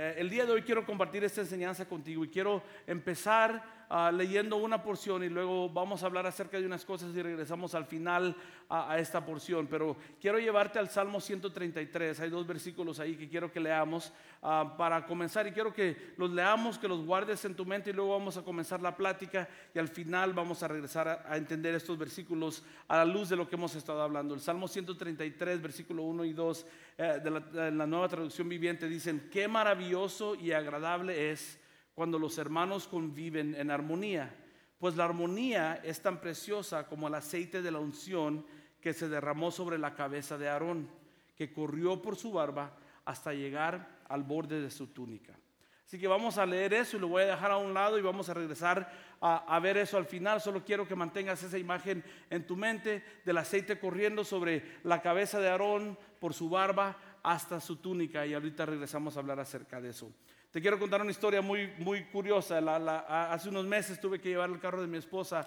Eh, el día de hoy quiero compartir esta enseñanza contigo y quiero empezar Ah, leyendo una porción y luego vamos a hablar acerca de unas cosas y regresamos al final a, esta porción. Pero quiero llevarte al Salmo 133. Hay dos versículos ahí que quiero que leamos ah, para comenzar y quiero que los leamos, que los guardes en tu mente y luego vamos a comenzar la plática y al final vamos a regresar a, entender estos versículos a la luz de lo que hemos estado hablando. El Salmo 133, versículo 1 y 2 eh, de, la, de la nueva traducción viviente dicen, qué y agradable es cuando los hermanos conviven en armonía, pues la armonía es tan preciosa como el aceite de la unción que se derramó sobre la cabeza de Aarón, que corrió por su barba hasta llegar al borde de su túnica. Así que vamos a leer eso y lo voy a dejar a un lado y vamos a regresar a, ver eso al final. Solo quiero que mantengas esa imagen en tu mente del aceite corriendo sobre la cabeza de Aarón por su barba hasta su túnica y ahorita regresamos a hablar acerca de eso. Te quiero contar una historia muy, muy curiosa. hace unos meses tuve que llevar el carro de mi esposa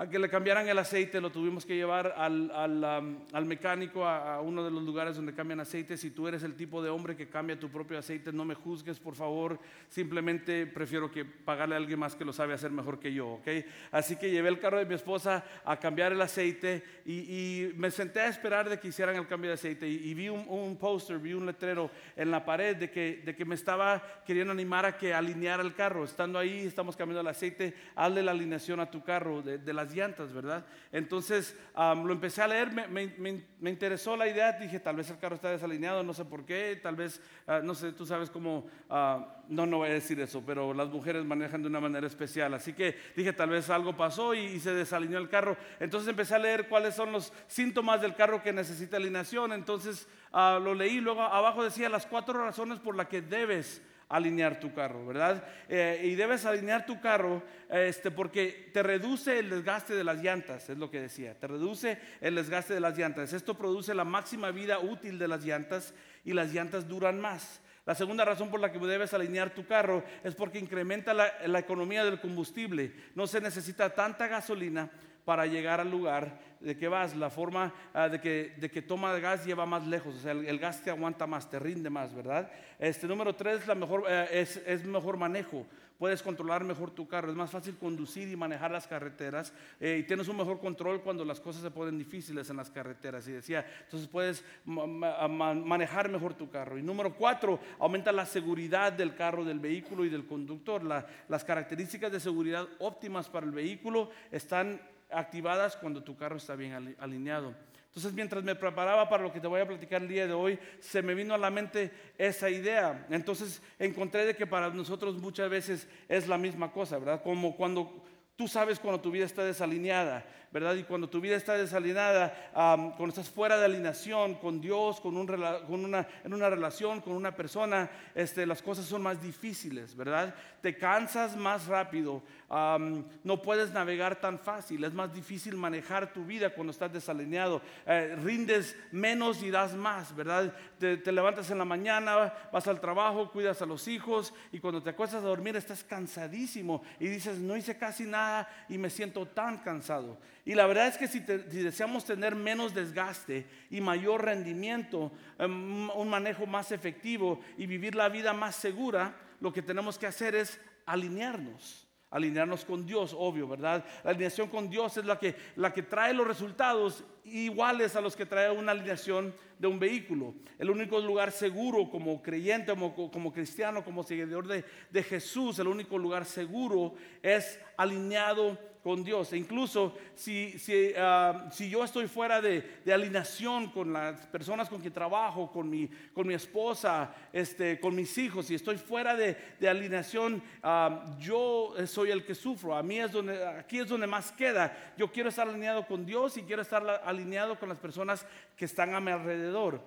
a que le cambiaran el aceite, lo tuvimos que llevar al, al, mecánico a, uno de los lugares donde cambian aceite. Si tú eres el tipo de hombre que cambia tu propio aceite, no me juzgues, por favor. Simplemente prefiero que pagarle a alguien más que lo sabe hacer mejor que yo, ¿ok? Así que llevé el carro de mi esposa a cambiar el aceite y, me senté a esperar de que hicieran el cambio de aceite y, vi un, un póster, vi un letrero en la pared de que, de que me estaba queriendo animar a que alineara el carro. Estando ahí, estamos cambiando el aceite, hazle la alineación a tu carro de, de las llantas, ¿verdad? Entonces lo empecé a leer, me, interesó la idea, dije, tal vez el carro está desalineado, no sé por qué, tal vez, ah, no sé, tú sabes cómo, ah, no, no voy a decir eso, pero las mujeres manejan de una manera especial, así que dije, tal vez algo pasó y, se desalineó el carro. Entonces empecé a leer cuáles son los síntomas del carro que necesita alineación, entonces ah, lo leí, luego abajo decía las cuatro razones por las que debes alinear tu carro, ¿verdad? Eh, y debes alinear tu carro este, porque te reduce el desgaste de las llantas, es lo que decía, te reduce el desgaste de las llantas. Esto produce la máxima vida útil de las llantas y las llantas duran más. La segunda razón por la que debes alinear tu carro es porque incrementa la, la economía del combustible. No se necesita tanta gasolina para llegar al lugar de que vas, la forma ah, de, que, de que toma gas lleva más lejos, o sea, el, gas te aguanta más, te rinde más, ¿verdad? Este número tres, la mejor, eh, es, es, mejor manejo, puedes controlar mejor tu carro, es más fácil conducir y manejar las carreteras eh, y tienes un mejor control cuando las cosas se ponen difíciles en las carreteras, y decía, entonces puedes manejar mejor tu carro. Y número cuatro, aumenta la seguridad del carro, del vehículo y del conductor. las características de seguridad óptimas para el vehículo están activadas cuando tu carro está bien alineado. Entonces, mientras me preparaba para lo que te voy a platicar el día de hoy, se me vino a la mente esa idea. Entonces, encontré de que para nosotros muchas veces es la misma cosa, ¿verdad? Como cuando tú sabes cuando tu vida está desalineada. ¿Verdad? Y cuando tu vida está desalineada, cuando estás fuera de alineación con Dios, con, una, en una relación con una persona, este, las cosas son más difíciles, ¿verdad? Te cansas más rápido, no puedes navegar tan fácil, es más difícil manejar tu vida cuando estás desalineado, eh, rindes menos y das más, ¿verdad? Te, te levantas en la mañana, vas al trabajo, cuidas a los hijos y cuando te acuestas a dormir estás cansadísimo y dices, no hice casi nada y me siento tan cansado. Y la verdad es que si, deseamos tener menos desgaste y mayor rendimiento, em, un manejo más efectivo y vivir la vida más segura, lo que tenemos que hacer es alinearnos. Alinearnos con Dios, obvio, ¿verdad? La alineación con Dios es la que, la que trae los resultados iguales a los que trae una alineación de un vehículo. El único lugar seguro como creyente, como, como cristiano, como seguidor de, de Jesús, el único lugar seguro es alineado con Dios. E incluso si, si, ah, si yo estoy fuera de, de, alineación con las personas con quien trabajo, con mi, con mi esposa, este, con mis hijos, si estoy fuera de, de alineación, ah, yo soy el que sufro. A mí es donde, aquí es donde más queda. Yo quiero estar alineado con Dios y quiero estar alineado con las personas que están a mi alrededor.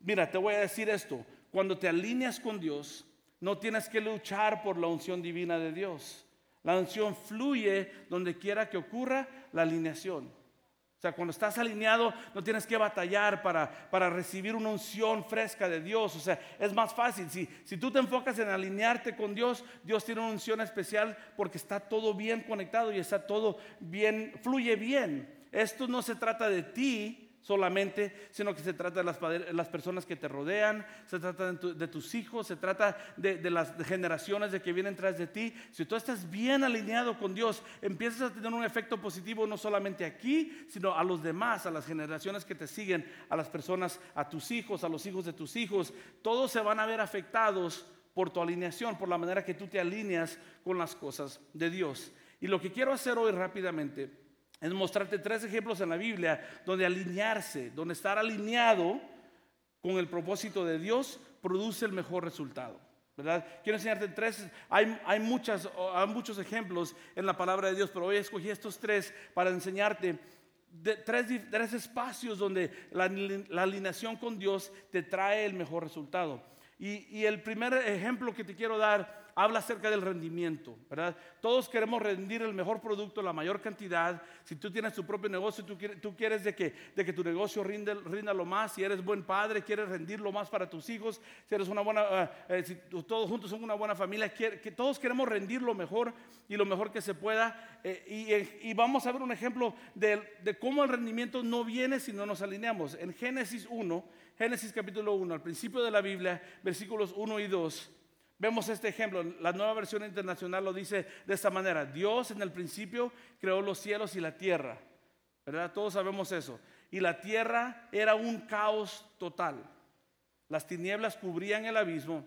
Mira, te voy a decir esto. Cuando te alineas con Dios, no tienes que luchar por la unción divina de Dios. La unción fluye donde quiera que ocurra la alineación. O sea, cuando estás alineado no tienes que batallar para, para recibir una unción fresca de Dios. O sea, es más fácil. Si, si tú te enfocas en alinearte con Dios, Dios tiene una unción especial porque está todo bien conectado y está todo bien, fluye bien. Esto no se trata de ti, solamente, sino que se trata de las, personas que te rodean, se trata de, tus hijos, se trata de, de, las generaciones de que vienen tras de ti. Si tú estás bien alineado con Dios, empiezas a tener un efecto positivo no solamente aquí, sino a los demás, a las generaciones que te siguen, a las personas, a tus hijos, a los hijos de tus hijos. Todos se van a ver afectados por tu alineación, por la manera que tú te alineas con las cosas de Dios. Y lo que quiero hacer hoy rápidamente es mostrarte tres ejemplos en la Biblia donde alinearse, donde estar alineado con el propósito de Dios produce el mejor resultado. ¿verdad? Quiero enseñarte tres, hay, hay, muchas, hay muchos ejemplos en la palabra de Dios, pero hoy escogí estos tres para enseñarte tres, tres, espacios donde la, la, alineación con Dios te trae el mejor resultado. Y, y el primer ejemplo que te quiero dar habla acerca del rendimiento, ¿verdad? Todos queremos rendir el mejor producto, la mayor cantidad. Si tú tienes tu propio negocio, tú quieres, tú quieres de, que, de que tu negocio rinda, rinda lo más. Si eres buen padre, quieres rendir lo más para tus hijos. Si eres una buena, eh, eh, si todos juntos son una buena familia, que todos queremos rendir lo mejor y lo mejor que se pueda. Eh, y, vamos a ver un ejemplo de, de cómo el rendimiento no viene si no nos alineamos. En Génesis 1, Génesis capítulo 1, al principio de la Biblia, versículos 1 y 2. Vemos este ejemplo, la nueva versión internacional lo dice de esta manera, Dios en el principio creó los cielos y la tierra, ¿verdad? Todos sabemos eso. Y la tierra era un caos total. Las tinieblas cubrían el abismo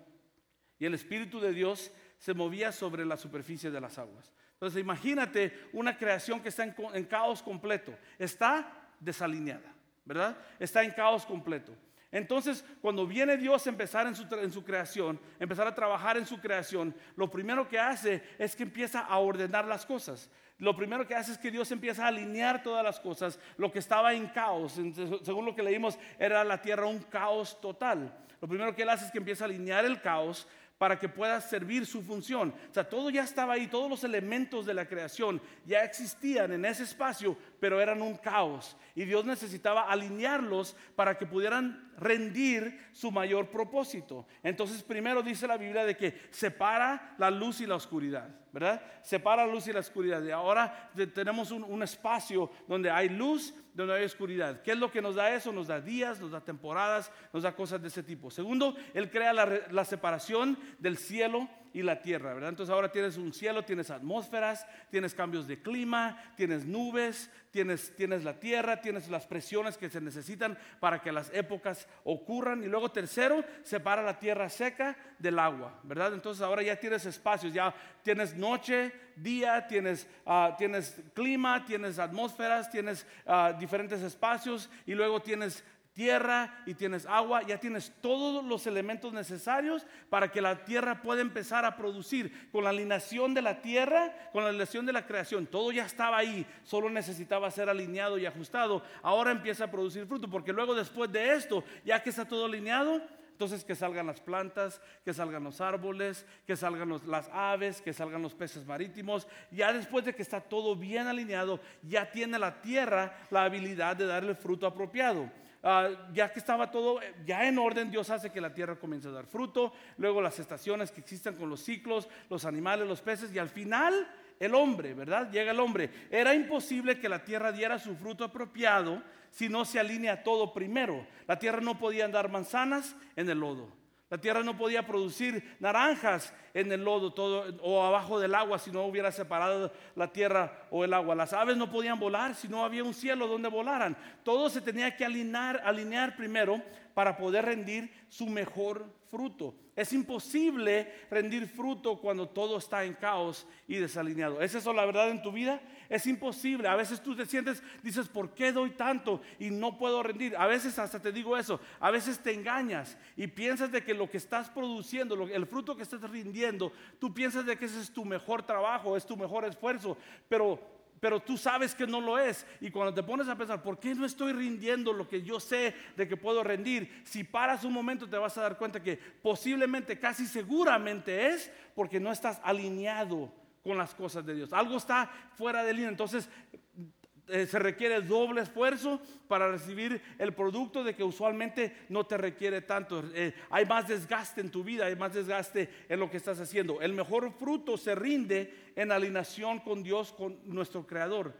y el Espíritu de Dios se movía sobre la superficie de las aguas. Entonces imagínate una creación que está en, en caos completo, está desalineada, ¿verdad? Está en caos completo. Entonces, cuando viene Dios a empezar en su, creación, empezar a trabajar en su creación, lo primero que hace es que empieza a ordenar las cosas. Lo primero que hace es que Dios empieza a alinear todas las cosas. Lo que estaba en caos, según lo que leímos, era la tierra un caos total. Lo primero que Él hace es que empieza a alinear el caos para que pueda servir su función. O sea, todo ya estaba ahí, todos los elementos de la creación ya existían en ese espacio, pero eran un caos. Y Dios necesitaba alinearlos para que pudieran rendir su mayor propósito. Entonces, primero dice la Biblia de que separa la luz y la oscuridad, ¿verdad? Separa la luz y la oscuridad. Y ahora tenemos un, espacio donde hay luz, donde hay oscuridad. ¿Qué es lo que nos da eso? Nos da días, nos da temporadas, nos da cosas de ese tipo. Segundo, Él crea la, la separación del cielo y la tierra, ¿verdad? Entonces ahora tienes un cielo, tienes atmósferas, tienes cambios de clima, tienes nubes, tienes, tienes la tierra, tienes las presiones que se necesitan para que las épocas ocurran. Y luego tercero, separa la tierra seca del agua, ¿verdad? Entonces ahora ya tienes espacios, ya tienes noche, día, tienes, ah, tienes clima, tienes atmósferas, tienes ah, diferentes espacios y luego tienes tierra y tienes agua, ya tienes todos los elementos necesarios para que la tierra pueda empezar a producir. Con la alineación de la tierra, con la alineación de la creación, todo ya estaba ahí, solo necesitaba ser alineado y ajustado. Ahora empieza a producir fruto, porque luego después de esto, ya que está todo alineado, entonces que salgan las plantas, que salgan los árboles, que salgan las aves, que salgan los peces marítimos. Ya después de que está todo bien alineado, ya tiene la tierra la habilidad de darle fruto apropiado. Ah, ya que estaba todo ya en orden, Dios hace que la tierra comience a dar fruto, luego las estaciones que existan con los ciclos, los animales, los peces, y al final el hombre, ¿verdad? Llega el hombre. Era imposible que la tierra diera su fruto apropiado si no se alinea todo primero. La tierra no podía dar manzanas en el lodo. La tierra no podía producir naranjas en el lodo todo, o abajo del agua si no hubiera separado la tierra o el agua. Las aves no podían volar si no había un cielo donde volaran. Todo se tenía que alinear, alinear primero para poder rendir su mejor fruto. Es imposible rendir fruto cuando todo está en caos y desalineado. ¿Es eso la verdad en tu vida? Es imposible. A veces tú te sientes, dices, ¿por qué doy tanto y no puedo rendir? A veces hasta te digo eso. A veces te engañas y piensas de que lo que estás produciendo, el fruto que estás rindiendo, tú piensas de que ese es tu mejor trabajo, es tu mejor esfuerzo. Pero pero tú sabes que no lo es. Y cuando te pones a pensar, ¿por qué no estoy rindiendo lo que yo sé de que puedo rendir? Si paras un momento te vas a dar cuenta que posiblemente, casi seguramente es porque no estás alineado con las cosas de Dios. Algo está fuera de línea. Entonces, eh, se requiere doble esfuerzo para recibir el producto de que usualmente no te requiere tanto. Eh, hay más desgaste en tu vida, hay más desgaste en lo que estás haciendo. El mejor fruto se rinde en alineación con Dios, con nuestro Creador.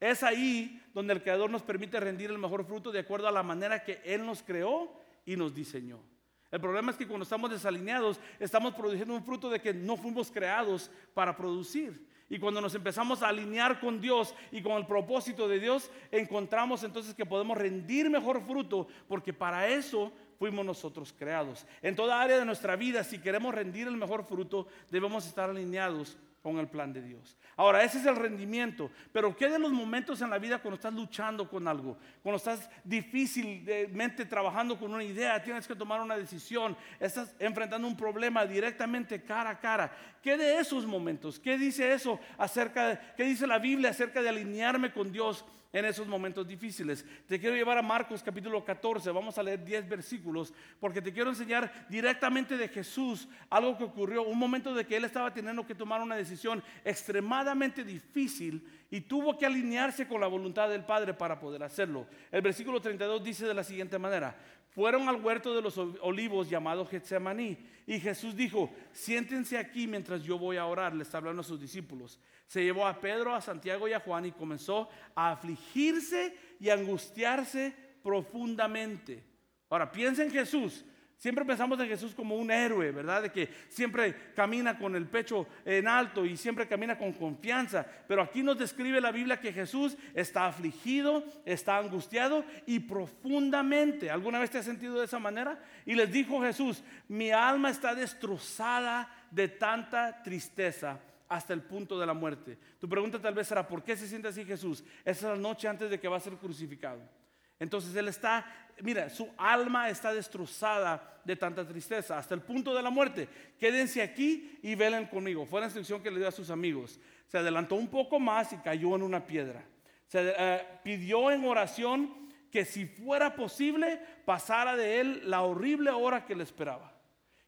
Es ahí donde el Creador nos permite rendir el mejor fruto de acuerdo a la manera que Él nos creó y nos diseñó. El problema es que cuando estamos desalineados, estamos produciendo un fruto de que no fuimos creados para producir. Y cuando nos empezamos a alinear con Dios y con el propósito de Dios, encontramos entonces que podemos rendir mejor fruto, porque para eso fuimos nosotros creados. En toda área de nuestra vida, si queremos rendir el mejor fruto, debemos estar alineados con el plan de Dios. Ahora, ese es el rendimiento, pero ¿qué de los momentos en la vida cuando estás luchando con algo? Cuando estás difícilmente trabajando con una idea, tienes que tomar una decisión, estás enfrentando un problema directamente cara a cara. ¿Qué de esos momentos? ¿Qué dice eso acerca de, qué dice la Biblia acerca de alinearme con Dios? En esos momentos difíciles. Te quiero llevar a Marcos capítulo 14, vamos a leer 10 versículos, porque te quiero enseñar directamente de Jesús algo que ocurrió, un momento de que él estaba teniendo que tomar una decisión extremadamente difícil y tuvo que alinearse con la voluntad del Padre para poder hacerlo. El versículo 32 dice de la siguiente manera, fueron al huerto de los olivos llamado Getsemaní y Jesús dijo, siéntense aquí mientras yo voy a orar, le está hablando a sus discípulos se llevó a Pedro, a Santiago y a Juan y comenzó a afligirse y angustiarse profundamente. Ahora, piensa en Jesús. Siempre pensamos en Jesús como un héroe, ¿verdad? De que siempre camina con el pecho en alto y siempre camina con confianza. Pero aquí nos describe la Biblia que Jesús está afligido, está angustiado y profundamente. ¿Alguna vez te has sentido de esa manera? Y les dijo Jesús, mi alma está destrozada de tanta tristeza hasta el punto de la muerte. Tu pregunta tal vez será, ¿por qué se siente así Jesús? Esa es la noche antes de que va a ser crucificado. Entonces él está, mira, su alma está destrozada de tanta tristeza, hasta el punto de la muerte. Quédense aquí y velen conmigo. Fue la instrucción que le dio a sus amigos. Se adelantó un poco más y cayó en una piedra. Se eh, pidió en oración que si fuera posible pasara de él la horrible hora que le esperaba.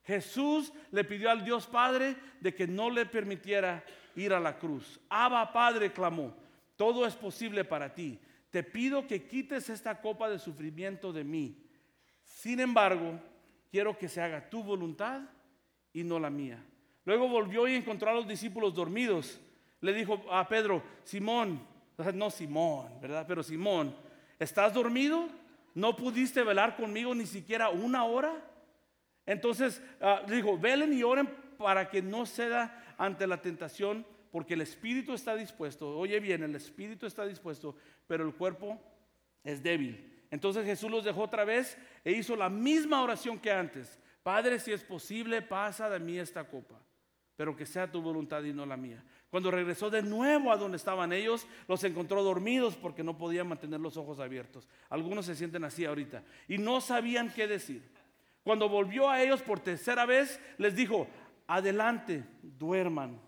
Jesús le pidió al Dios Padre de que no le permitiera ir a la cruz. Abba Padre clamó, todo es posible para ti. Te pido que quites esta copa de sufrimiento de mí. Sin embargo, quiero que se haga tu voluntad y no la mía. Luego volvió y encontró a los discípulos dormidos. Le dijo a Pedro, Simón, no Simón, ¿verdad? Pero Simón, ¿estás dormido? ¿No pudiste velar conmigo ni siquiera una hora? Entonces uh, dijo, velen y oren para que no ceda ante la tentación, porque el espíritu está dispuesto. Oye bien, el espíritu está dispuesto, pero el cuerpo es débil. Entonces Jesús los dejó otra vez e hizo la misma oración que antes. Padre, si es posible, pasa de mí esta copa, pero que sea tu voluntad y no la mía. Cuando regresó de nuevo a donde estaban ellos, los encontró dormidos porque no podían mantener los ojos abiertos. Algunos se sienten así ahorita y no sabían qué decir. Cuando volvió a ellos por tercera vez, les dijo, adelante, duerman,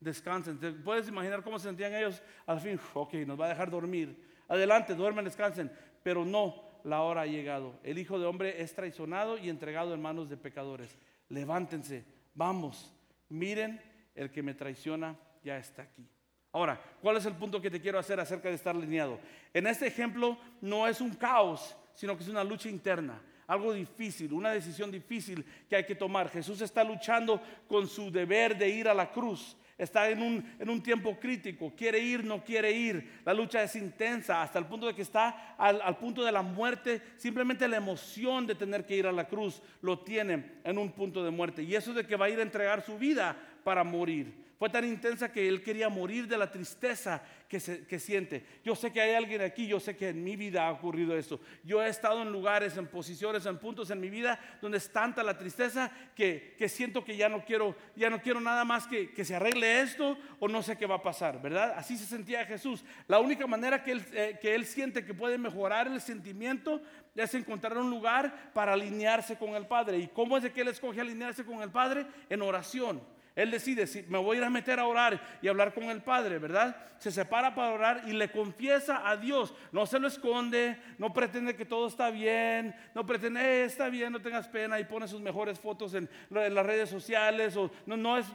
descansen. ¿Te puedes imaginar cómo se sentían ellos? Al fin, ok, nos va a dejar dormir. Adelante, duerman, descansen. Pero no, la hora ha llegado. El Hijo de Hombre es traicionado y entregado en manos de pecadores. Levántense, vamos, miren, el que me traiciona ya está aquí. Ahora, ¿cuál es el punto que te quiero hacer acerca de estar lineado? En este ejemplo no es un caos, sino que es una lucha interna algo difícil, una decisión difícil que hay que tomar. Jesús está luchando con su deber de ir a la cruz. Está en un, en un tiempo crítico, quiere ir, no quiere ir. La lucha es intensa hasta el punto de que está al, al punto de la muerte. Simplemente la emoción de tener que ir a la cruz lo tiene en un punto de muerte. Y eso de que va a ir a entregar su vida para morir. Fue tan intensa que él quería morir de la tristeza que, siente. Yo sé que hay alguien aquí, yo sé que en mi vida ha ocurrido esto. Yo he estado en lugares, en posiciones, en puntos en mi vida donde es tanta la tristeza que, siento que ya no quiero, ya no quiero nada más que, que, se arregle esto o no sé qué va a pasar, ¿verdad? Así se sentía Jesús. La única manera que él, eh, que él siente que puede mejorar el sentimiento es encontrar un lugar para alinearse con el Padre. ¿Y cómo es que él escoge alinearse con el Padre? En oración. Él decide, si me voy a ir a meter a orar y hablar con el Padre, ¿verdad? Se separa para orar y le confiesa a Dios. No se lo esconde, no pretende que todo está bien, no pretende, eh, está bien, no tengas pena y pone sus mejores fotos en, las redes sociales. O, no, es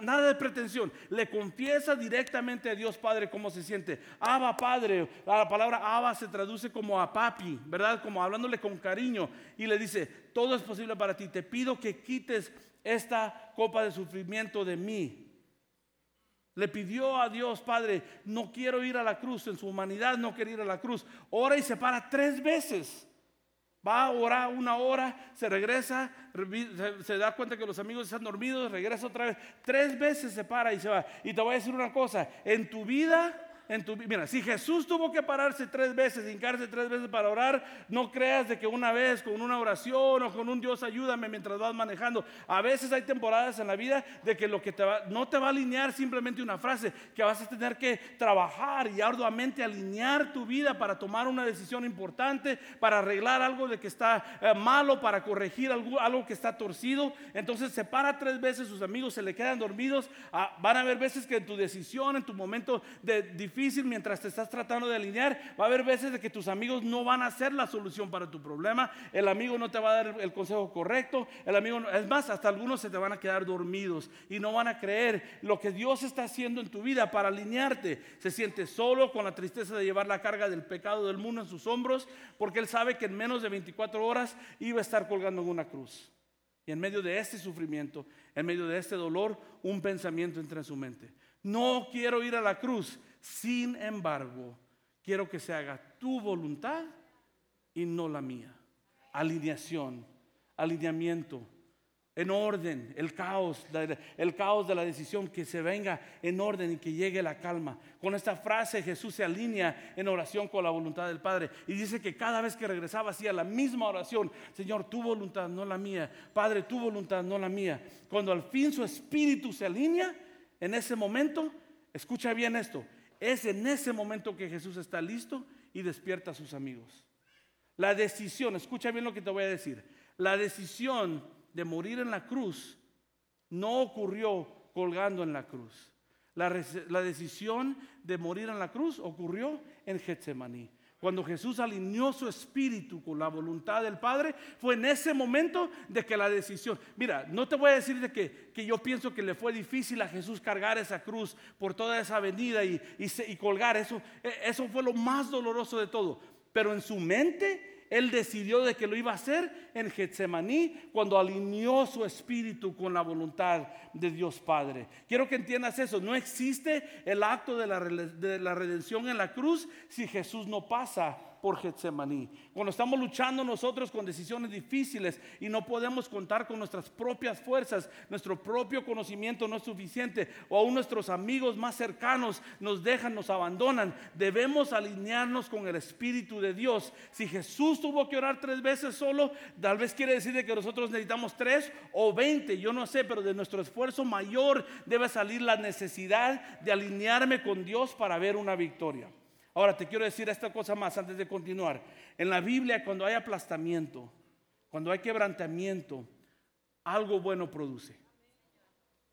nada de pretensión. Le confiesa directamente a Dios Padre cómo se siente. Abba Padre, la palabra Abba se traduce como a papi, ¿verdad? Como hablándole con cariño. Y le dice, todo es posible para ti. Te pido que quites esta copa de sufrimiento de mí. Le pidió a Dios, Padre, no quiero ir a la cruz, en su humanidad no quiere ir a la cruz. Ora y se para tres veces. Va a orar una hora, se regresa, se, da cuenta que los amigos están dormidos, regresa otra vez. Tres veces se para y se va. Y te voy a decir una cosa, en tu vida en tu Mira, si Jesús tuvo que pararse tres veces, hincarse tres veces para orar, no creas de que una vez con una oración o con un Dios ayúdame mientras vas manejando. A veces hay temporadas en la vida de que lo que no te va a alinear simplemente una frase, que vas a tener que trabajar y arduamente alinear tu vida para tomar una decisión importante, para arreglar algo de que está eh, malo, para corregir algo, algo, que está torcido. Entonces se para tres veces, sus amigos se le quedan dormidos. Ah, van a haber veces que en tu decisión, en tu momento de difícil, mientras te estás tratando de alinear. Va a haber veces de que tus amigos no van a ser la solución para tu problema. El amigo no te va a dar el consejo correcto. El amigo, es más, hasta algunos se te van a quedar dormidos y no van a creer lo que Dios está haciendo en tu vida para alinearte. Se siente solo con la tristeza de llevar la carga del pecado del mundo en sus hombros, porque él sabe que en menos de 24 horas iba a estar colgando en una cruz. Y en medio de este sufrimiento, en medio de este dolor, un pensamiento entra en su mente. No quiero ir a la cruz, sin embargo, quiero que se haga tu voluntad y no la mía. Alineación, alineamiento, en orden, el caos, el caos de la decisión, que se venga en orden y que llegue la calma. Con esta frase Jesús se alinea en oración con la voluntad del Padre y dice que cada vez que regresaba hacía la misma oración, Señor, tu voluntad, no la mía, Padre, tu voluntad, no la mía. Cuando al fin su espíritu se alinea, en ese momento, escucha bien esto, es en ese momento que Jesús está listo y despierta a sus amigos. La decisión, escucha bien lo que te voy a decir, la decisión de morir en la cruz no ocurrió colgando en la cruz. La, decisión de morir en la cruz ocurrió en Getsemaní. Cuando Jesús alineó su espíritu con la voluntad del Padre, fue en ese momento de que la decisión, mira, no te voy a decir de que, que yo pienso que le fue difícil a Jesús cargar esa cruz por toda esa avenida y, y colgar, eso, e, eso fue lo más doloroso de todo, pero en su mente él decidió de que lo iba a hacer en Getsemaní cuando alineó su espíritu con la voluntad de Dios Padre. Quiero que entiendas eso. No existe el acto de la, de la redención en la cruz si Jesús no pasa por Getsemaní. Cuando estamos luchando nosotros con decisiones difíciles y no podemos contar con nuestras propias fuerzas, nuestro propio conocimiento no es suficiente, o aún nuestros amigos más cercanos nos dejan, nos abandonan, debemos alinearnos con el Espíritu de Dios. Si Jesús tuvo que orar tres veces solo, tal vez quiere decir que nosotros necesitamos tres o veinte, yo no sé, pero de nuestro esfuerzo mayor debe salir la necesidad de alinearme con Dios para ver una victoria. Ahora te quiero decir esta cosa más antes de continuar. En la Biblia cuando hay aplastamiento, cuando hay quebrantamiento, algo bueno produce.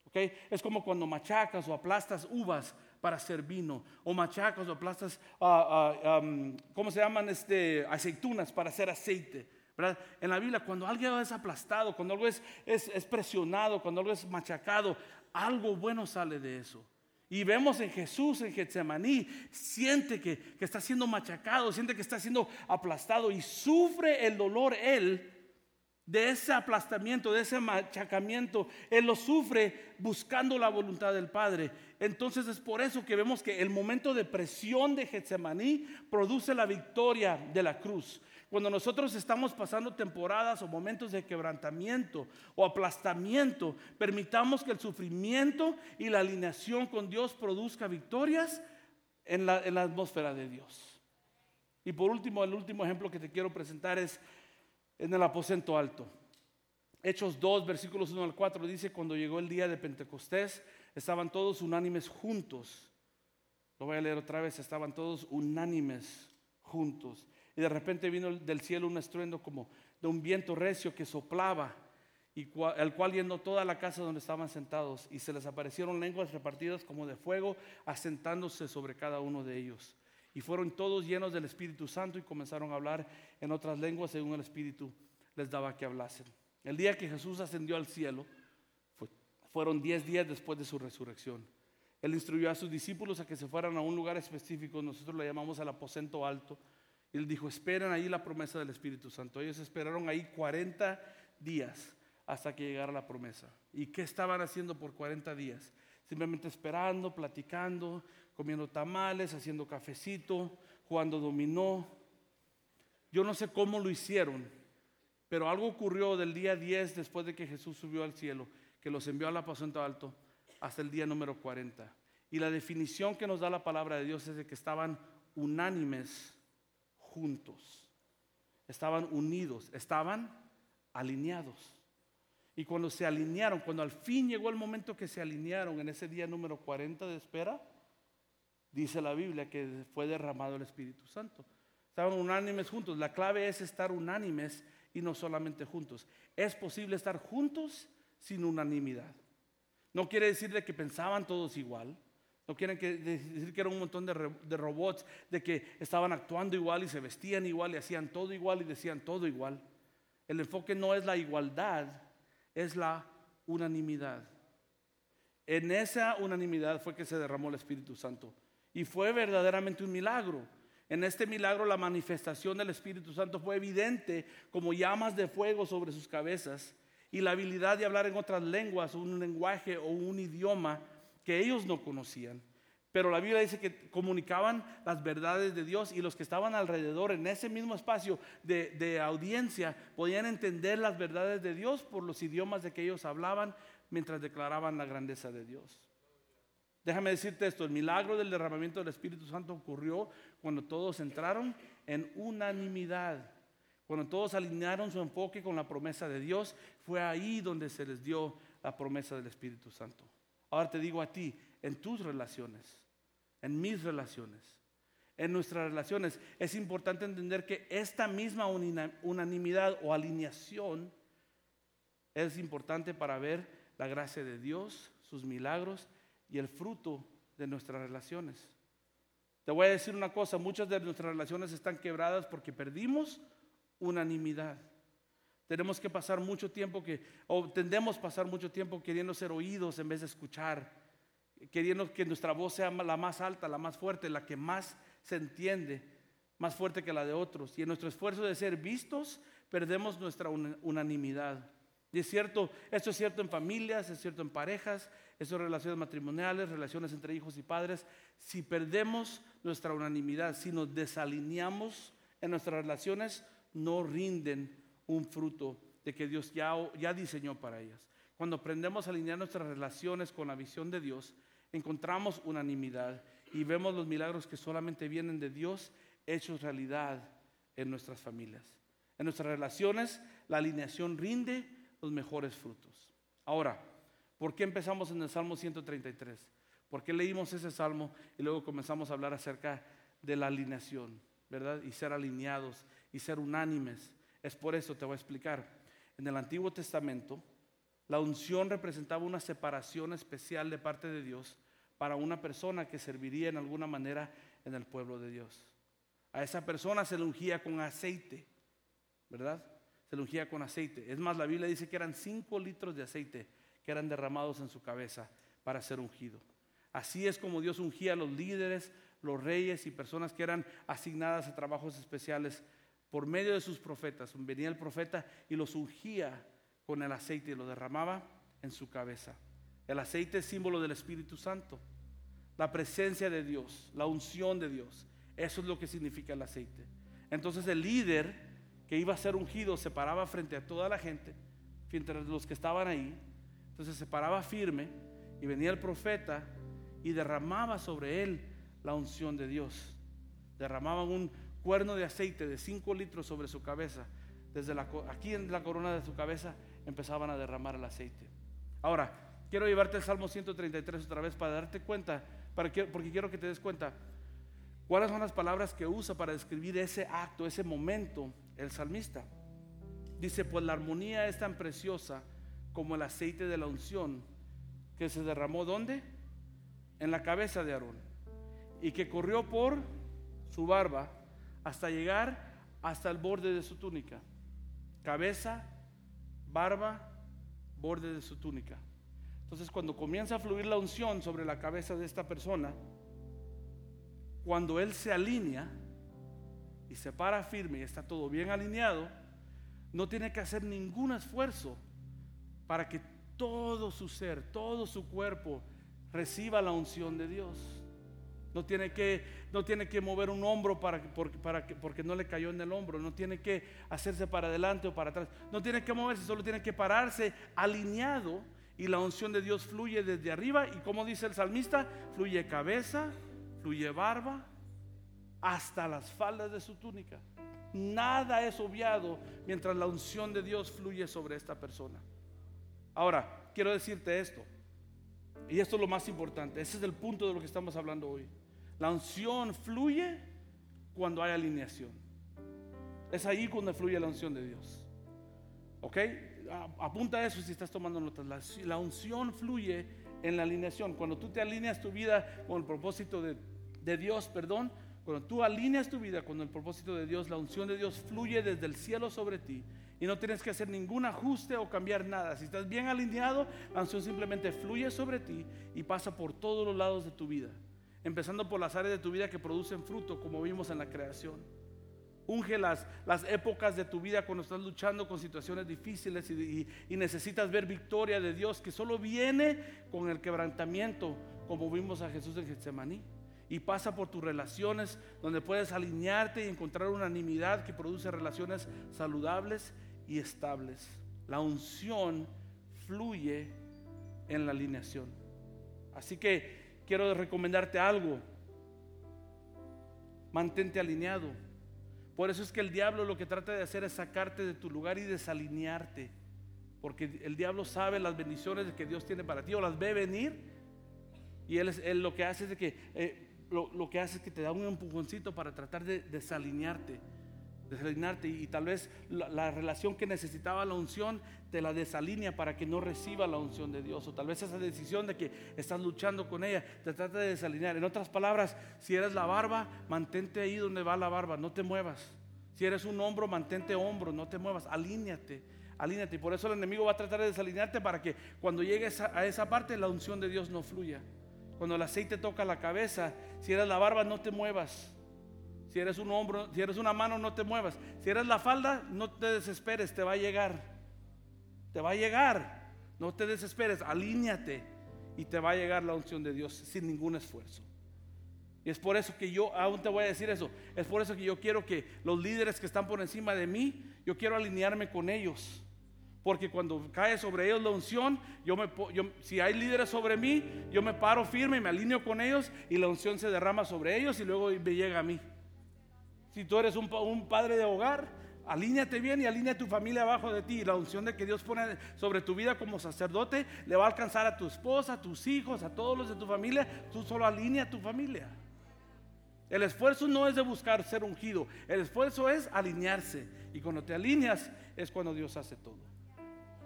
¿Okay? Es como cuando machacas o aplastas uvas para hacer vino, o machacas o aplastas, ah, ah, ¿cómo se llaman? Este, aceitunas para hacer aceite. En la Biblia, cuando algo es aplastado, cuando algo es, es presionado, cuando algo es machacado, algo bueno sale de eso. Y vemos en Jesús, en Getsemaní, siente que, que, está siendo machacado, siente que está siendo aplastado y sufre el dolor él de ese aplastamiento, de ese machacamiento. Él lo sufre buscando la voluntad del Padre. Entonces es por eso que vemos que el momento de presión de Getsemaní produce la victoria de la cruz. Cuando nosotros estamos pasando temporadas o momentos de quebrantamiento o aplastamiento, permitamos que el sufrimiento y la alineación con Dios produzca victorias en la, atmósfera de Dios. Y por último, el último ejemplo que te quiero presentar es en el aposento alto. Hechos 2, versículos 1 al 4 dice, cuando llegó el día de Pentecostés, estaban todos unánimes juntos. Lo voy a leer otra vez, estaban todos unánimes juntos. Y de repente vino del cielo un estruendo como de un viento recio que soplaba, y el cual llenó toda la casa donde estaban sentados, y se les aparecieron lenguas repartidas como de fuego, asentándose sobre cada uno de ellos. Y fueron todos llenos del Espíritu Santo y comenzaron a hablar en otras lenguas según el Espíritu les daba que hablasen. El día que Jesús ascendió al cielo, fueron diez días después de su resurrección. Él instruyó a sus discípulos a que se fueran a un lugar específico, nosotros lo llamamos el aposento alto, él dijo, esperen ahí la promesa del Espíritu Santo. Ellos esperaron ahí 40 días hasta que llegara la promesa. ¿Y qué estaban haciendo por 40 días? simplemente esperando, platicando, comiendo tamales, haciendo cafecito, jugando dominó. Yo no sé cómo lo hicieron, pero algo ocurrió del día 10 después de que Jesús subió al cielo, que los envió al aposento alto hasta el día número 40. Y la definición que nos da la palabra de Dios es de que estaban unánimes juntos. Estaban unidos, estaban alineados. Y cuando se alinearon, cuando al fin llegó el momento que se alinearon en ese día número 40 de espera, dice la Biblia que fue derramado el Espíritu Santo. Estaban unánimes juntos. La clave es estar unánimes y no solamente juntos. Es posible estar juntos sin unanimidad. No quiere decir de que pensaban todos igual. No quieren decir que era un montón de, de, robots, de que estaban actuando igual y se vestían igual y hacían todo igual y decían todo igual. El enfoque no es la igualdad, es la unanimidad. En esa unanimidad fue que se derramó el Espíritu Santo. Y fue verdaderamente un milagro. En este milagro la manifestación del Espíritu Santo fue evidente como llamas de fuego sobre sus cabezas y la habilidad de hablar en otras lenguas, un lenguaje o un idioma que ellos no conocían. Pero la Biblia dice que comunicaban las verdades de Dios y los que estaban alrededor en ese mismo espacio de, audiencia podían entender las verdades de Dios por los idiomas de que ellos hablaban mientras declaraban la grandeza de Dios. Déjame decirte esto, el milagro del derramamiento del Espíritu Santo ocurrió cuando todos entraron en unanimidad. Cuando todos alinearon su enfoque con la promesa de Dios, fue ahí donde se les dio la promesa del Espíritu Santo. Ahora te digo a ti, en tus relaciones, en mis relaciones, en nuestras relaciones. Es importante entender que esta misma unanimidad o alineación es importante para ver la gracia de Dios, sus milagros y el fruto de nuestras relaciones. Te voy a decir una cosa, muchas de nuestras relaciones están quebradas porque perdimos unanimidad. Tenemos que pasar mucho tiempo que, o tendemos pasar mucho tiempo queriendo ser oídos en vez de escuchar queriendo que nuestra voz sea la más alta, la más fuerte, la que más se entiende, más fuerte que la de otros. Y en nuestro esfuerzo de ser vistos, perdemos nuestra unanimidad. Y es cierto, esto es cierto en familias, es cierto en parejas, eso en relaciones matrimoniales, relaciones entre hijos y padres. Si perdemos nuestra unanimidad, si nos desalineamos en nuestras relaciones, no rinden un fruto de que Dios ya, ya diseñó para ellas. Cuando aprendemos a alinear nuestras relaciones con la visión de Dios, encontramos unanimidad y vemos los milagros que solamente vienen de Dios hechos realidad en nuestras familias. En nuestras relaciones, la alineación rinde los mejores frutos. Ahora, ¿por qué empezamos en el Salmo 133? ¿Por qué leímos ese salmo y luego comenzamos a hablar acerca de la alineación, verdad? Y ser alineados y ser unánimes. Es por eso, te voy a explicar. En el Antiguo Testamento, la unción representaba una separación especial de parte de Dios para una persona que serviría en alguna manera en el pueblo de Dios. A esa persona se le ungía con aceite, ¿verdad? Se le ungía con aceite. Es más, la Biblia dice que eran cinco litros de aceite que eran derramados en su cabeza para ser ungido. Así es como Dios ungía a los líderes, los reyes y personas que eran asignadas a trabajos especiales por medio de sus profetas. Venía el profeta y los ungía con el aceite y lo derramaba en su cabeza. El aceite es símbolo del Espíritu Santo, la presencia de Dios, la unción de Dios. Eso es lo que significa el aceite. Entonces el líder que iba a ser ungido se paraba frente a toda la gente, frente a los que estaban ahí. Entonces se paraba firme y venía el profeta y derramaba sobre él la unción de Dios. Derramaban un cuerno de aceite de 5 litros sobre su cabeza. Desde aquí en la corona de su cabeza empezaban a derramar el aceite. Ahora, quiero llevarte al Salmo 133 otra vez para darte cuenta, para que, porque quiero que te des cuenta cuáles son las palabras que usa para describir ese acto, ese momento, el salmista. Dice, pues la armonía es tan preciosa como el aceite de la unción que se derramó ¿dónde? En la cabeza de Aarón y que corrió por su barba hasta llegar hasta el borde de su túnica. Cabeza, barba, borde de su túnica. Entonces cuando comienza a fluir la unción sobre la cabeza de esta persona, cuando él se alinea y se para firme y está todo bien alineado, no tiene que hacer ningún esfuerzo para que todo su ser, todo su cuerpo reciba la unción de Dios. No tiene que, no tiene que mover un hombro para, porque, no le cayó en el hombro. No tiene que hacerse para adelante o para atrás. No tiene que moverse, solo tiene que pararse alineado y la unción de Dios fluye desde arriba. Y como dice el salmista, fluye cabeza, fluye barba, hasta las faldas de su túnica. Nada es obviado mientras la unción de Dios fluye sobre esta persona. Ahora, quiero decirte esto. Y esto es lo más importante. Ese es el punto de lo que estamos hablando hoy. La unción fluye cuando hay alineación. Es ahí cuando fluye la unción de Dios. ¿Ok? Apunta eso si estás tomando notas. La, unción fluye en la alineación. Cuando tú te alineas tu vida con el propósito de, de Dios, perdón, cuando tú alineas tu vida con el propósito de Dios, la unción de Dios fluye desde el cielo sobre ti y no tienes que hacer ningún ajuste o cambiar nada. Si estás bien alineado, la unción simplemente fluye sobre ti y pasa por todos los lados de tu vida empezando por las áreas de tu vida que producen fruto, como vimos en la creación. Unge las, las épocas de tu vida cuando estás luchando con situaciones difíciles y, y, necesitas ver victoria de Dios que solo viene con el quebrantamiento, como vimos a Jesús en Getsemaní. Y pasa por tus relaciones donde puedes alinearte y encontrar unanimidad que produce relaciones saludables y estables. La unción fluye en la alineación. Así que quiero recomendarte algo. Mantente alineado. Por eso es que el diablo lo que trata de hacer es sacarte de tu lugar y desalinearte. Porque el diablo sabe las bendiciones que Dios tiene para ti o las ve venir. Y él, él lo que hace es que eh, lo, que hace es que te da un empujoncito para tratar de desalinearte desalinearte y, tal vez la, relación que necesitaba la unción te la desalinea para que no reciba la unción de Dios o tal vez esa decisión de que estás luchando con ella te trata de desalinear. En otras palabras, si eres la barba, mantente ahí donde va la barba, no te muevas. Si eres un hombro, mantente hombro, no te muevas, alíñate, alíñate. Y por eso el enemigo va a tratar de desalinearte para que cuando llegues a esa parte la unción de Dios no fluya. Cuando el aceite toca la cabeza, si eres la barba, no te muevas. Si eres un hombro, si eres una mano, no te muevas. Si eres la falda, no te desesperes, te va a llegar. Te va a llegar. No te desesperes, alíñate y te va a llegar la unción de Dios sin ningún esfuerzo. Y es por eso que yo, aún te voy a decir eso, es por eso que yo quiero que los líderes que están por encima de mí, yo quiero alinearme con ellos. Porque cuando cae sobre ellos la unción, yo me, yo, si hay líderes sobre mí, yo me paro firme y me alineo con ellos y la unción se derrama sobre ellos y luego me llega a mí. Si tú eres un, padre de hogar, alíñate bien y alinea tu familia abajo de ti. La unción de que Dios pone sobre tu vida como sacerdote le va a alcanzar a tu esposa, a tus hijos, a todos los de tu familia. Tú solo alinea a tu familia. El esfuerzo no es de buscar ser ungido, el esfuerzo es alinearse. Y cuando te alineas es cuando Dios hace todo.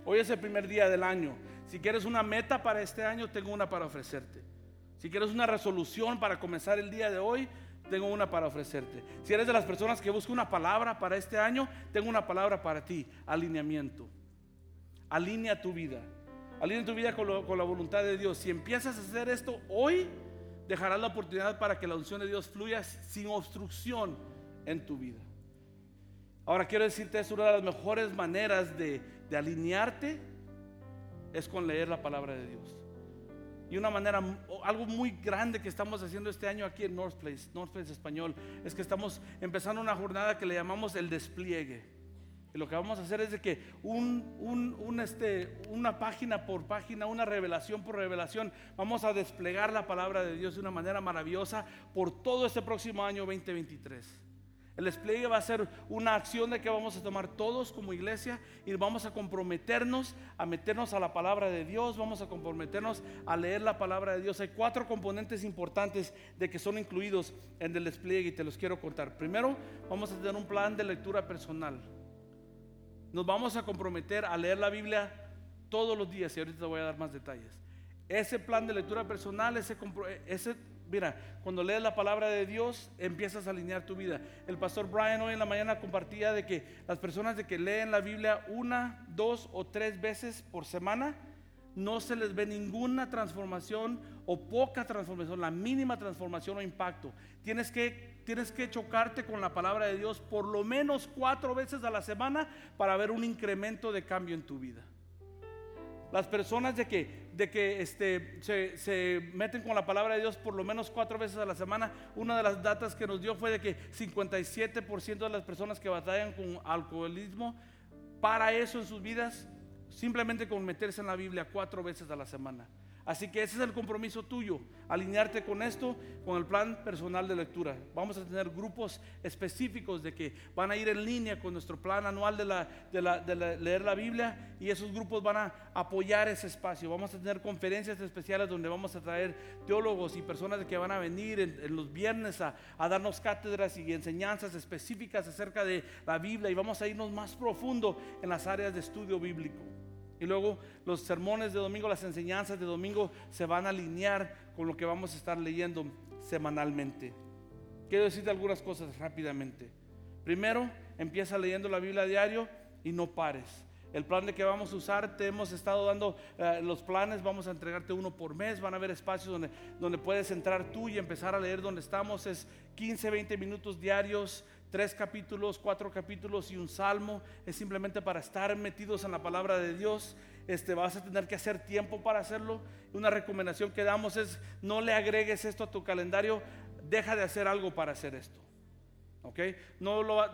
Hoy es el primer día del año. Si quieres una meta para este año, tengo una para ofrecerte. Si quieres una resolución para comenzar el día de hoy, tengo una para ofrecerte. Si eres de las personas que busca una palabra para este año, tengo una palabra para ti, alineamiento. Alinea tu vida. Alinea tu vida con, la voluntad de Dios. Si empiezas a hacer esto hoy, dejarás la oportunidad para que la unción de Dios fluya sin obstrucción en tu vida. Ahora quiero decirte, es una de las mejores maneras de, de alinearte, es con leer la palabra de Dios. Y una manera, algo muy grande que estamos haciendo este año aquí en North Place, North Place Español, es que estamos empezando una jornada que le llamamos el despliegue. Y lo que vamos a hacer es de que este, una página por página, una revelación por revelación, vamos a desplegar la palabra de Dios de una manera maravillosa por todo este próximo año 2023. El despliegue va a ser una acción de que vamos a tomar todos como iglesia y vamos a comprometernos a meternos a la palabra de Dios, vamos a comprometernos a leer la palabra de Dios. Hay cuatro componentes importantes de que son incluidos en el despliegue y te los quiero contar. Primero, vamos a tener un plan de lectura personal. Nos vamos a comprometer a leer la Biblia todos los días y ahorita te voy a dar más detalles. Ese plan de lectura personal, ese, ese Mira, cuando lees la palabra de Dios, empiezas a alinear tu vida. El pastor Brian hoy en la mañana compartía de que las personas de que leen la Biblia una, dos o tres veces por semana, no se les ve ninguna transformación o poca transformación, la mínima transformación o impacto. Tienes que, tienes que chocarte con la palabra de Dios por lo menos cuatro veces a la semana para ver un incremento de cambio en tu vida. Las personas de que, de que este, se, se meten con la palabra de Dios por lo menos cuatro veces a la semana, una de las datas que nos dio fue de que 57% de las personas que batallan con alcoholismo, para eso en sus vidas, simplemente con meterse en la Biblia cuatro veces a la semana. Así que ese es el compromiso tuyo, alinearte con esto, con el plan personal de lectura. Vamos a tener grupos específicos de que van a ir en línea con nuestro plan anual de, leer la Biblia y esos grupos van a apoyar ese espacio. Vamos a tener conferencias especiales donde vamos a traer teólogos y personas que van a venir en, los viernes a darnos cátedras y enseñanzas específicas acerca de la Biblia y vamos a irnos más profundo en las áreas de estudio bíblico. Y luego los sermones de domingo, las enseñanzas de domingo se van a alinear con lo que vamos a estar leyendo semanalmente. Quiero decirte algunas cosas rápidamente. Primero, empieza leyendo la Biblia a diario y no pares. El plan de que vamos a usar, te hemos estado dando eh, los planes, vamos a entregarte uno por mes, van a haber espacios donde, donde puedes entrar tú y empezar a leer donde estamos, es 15, 20 minutos diarios, tres capítulos, cuatro capítulos y un salmo, es simplemente para estar metidos en la palabra de Dios. Este, vas a tener que hacer tiempo para hacerlo. Una recomendación que damos es no le agregues esto a tu calendario, deja de hacer algo para hacer esto. ¿Ok? No lo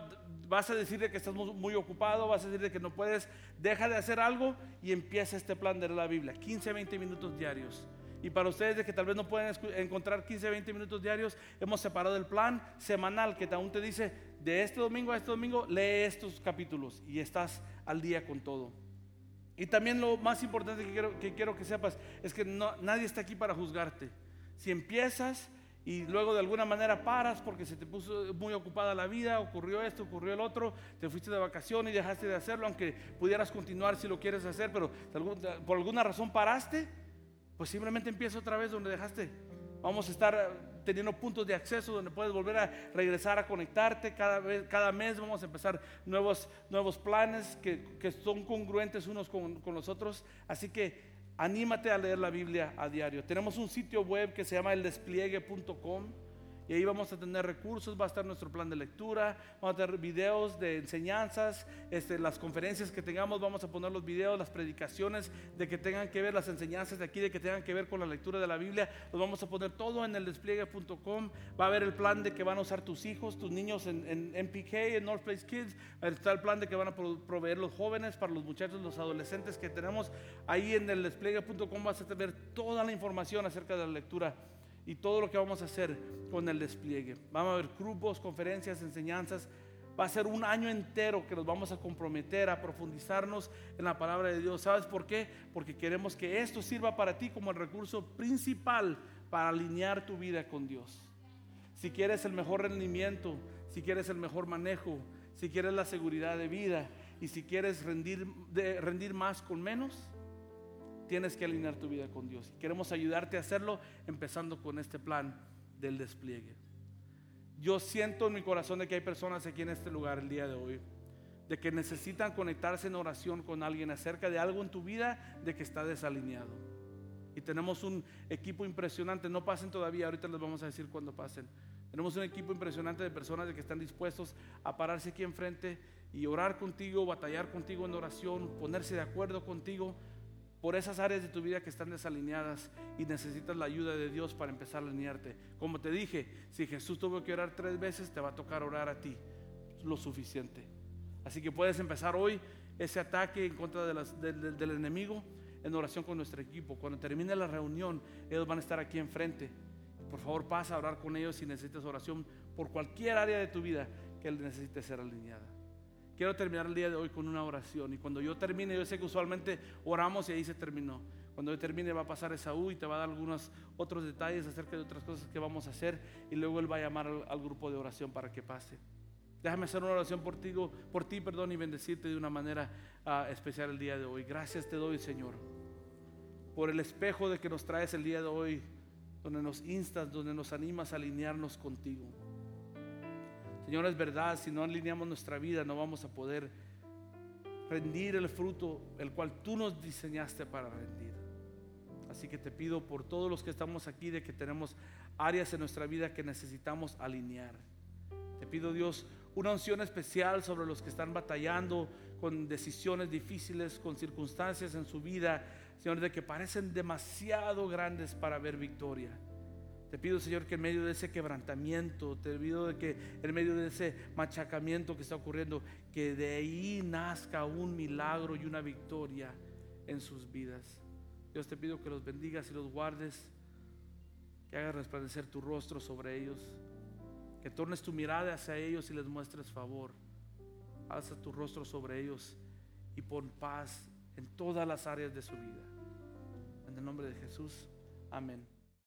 vas a decirle que estás muy ocupado, vas a decirle que no puedes, deja de hacer algo y empieza este plan de la Biblia, 15, 20 minutos diarios. Y para ustedes de que tal vez no pueden encontrar 15, 20 minutos diarios, hemos separado el plan semanal que aún te dice, de este domingo a este domingo, lee estos capítulos y estás al día con todo. Y también lo más importante que quiero que, sepas es que nadie está aquí para juzgarte. Si empiezas y luego de alguna manera paras porque se te puso muy ocupada la vida, ocurrió esto, ocurrió el otro, te fuiste de vacaciones y dejaste de hacerlo, aunque pudieras continuar si lo quieres hacer, pero por alguna razón paraste, pues simplemente empieza otra vez donde dejaste. Vamos a estar teniendo puntos de acceso donde puedes volver a regresar a conectarte. Cada, vez, cada mes vamos a empezar nuevos, nuevos planes que, que son congruentes unos con, con los otros. Así que anímate a leer la Biblia a diario. Tenemos un sitio web que se llama eldespliegue.com y ahí vamos a tener recursos, va a estar nuestro plan de lectura, vamos a tener videos de enseñanzas, este, las conferencias que tengamos, vamos a poner los videos, las predicaciones de que tengan que ver, las enseñanzas de aquí, de que tengan que ver con la lectura de la Biblia, los vamos a poner todo en el despliegue.com. Va a haber el plan de que van a usar tus hijos, tus niños en, en MPK, en North Place Kids. Está el plan de que van a proveer los jóvenes, para los muchachos, los adolescentes que tenemos. Ahí en el despliegue.com vas a tener toda la información acerca de la lectura y todo lo que vamos a hacer con el despliegue. Vamos a ver grupos, conferencias, enseñanzas. Va a ser un año entero que nos vamos a comprometer a profundizarnos en la palabra de Dios. ¿Sabes por qué? Porque queremos que esto sirva para ti como el recurso principal para alinear tu vida con Dios. Si quieres el mejor rendimiento, si quieres el mejor manejo, si quieres la seguridad de vida y si quieres rendir más con menos, tienes que alinear tu vida con Dios. Queremos ayudarte a hacerlo empezando con este plan del despliegue. Yo siento en mi corazón de que hay personas aquí en este lugar el día de hoy, de que necesitan conectarse en oración con alguien acerca de algo en tu vida de que está desalineado. Y tenemos un equipo impresionante, no pasen todavía, ahorita les vamos a decir cuando pasen. Tenemos un equipo impresionante de personas de que están dispuestos a pararse aquí enfrente y orar contigo, batallar contigo en oración, ponerse de acuerdo contigo por esas áreas de tu vida que están desalineadas y necesitas la ayuda de Dios para empezar a alinearte. Como te dije, si Jesús tuvo que orar tres veces, te va a tocar orar a ti lo suficiente. Así que puedes empezar hoy ese ataque en contra del enemigo en oración con nuestro equipo. Cuando termine la reunión, ellos van a estar aquí enfrente. Por favor, pasa a orar con ellos si necesitas oración por cualquier área de tu vida que necesite ser alineada. Quiero terminar el día de hoy con una oración. Y cuando yo termine, yo sé que usualmente oramos y ahí se terminó. Cuando yo termine va a pasar Esaú y te va a dar algunos otros detalles acerca de otras cosas que vamos a hacer. Y luego él va a llamar al, grupo de oración para que pase. Déjame hacer una oración por ti, por ti perdón, y bendecirte de una manera ah, especial el día de hoy. Gracias te doy, Señor, por el espejo de que nos traes el día de hoy, donde nos instas, donde nos animas a alinearnos contigo. Señor, es verdad, si no alineamos nuestra vida no vamos a poder rendir el fruto el cual tú nos diseñaste para rendir. Así que te pido por todos los que estamos aquí de que tenemos áreas en nuestra vida que necesitamos alinear. Te pido Dios una unción especial sobre los que están batallando con decisiones difíciles, con circunstancias en su vida Señor, de que parecen demasiado grandes para ver victoria. Te pido, Señor, que en medio de ese quebrantamiento, te pido de que en medio de ese machacamiento que está ocurriendo, que de ahí nazca un milagro y una victoria en sus vidas. Dios te pido que los bendigas y los guardes, que hagas resplandecer tu rostro sobre ellos, que tornes tu mirada hacia ellos y les muestres favor. Alza tu rostro sobre ellos y pon paz en todas las áreas de su vida. En el nombre de Jesús, amén.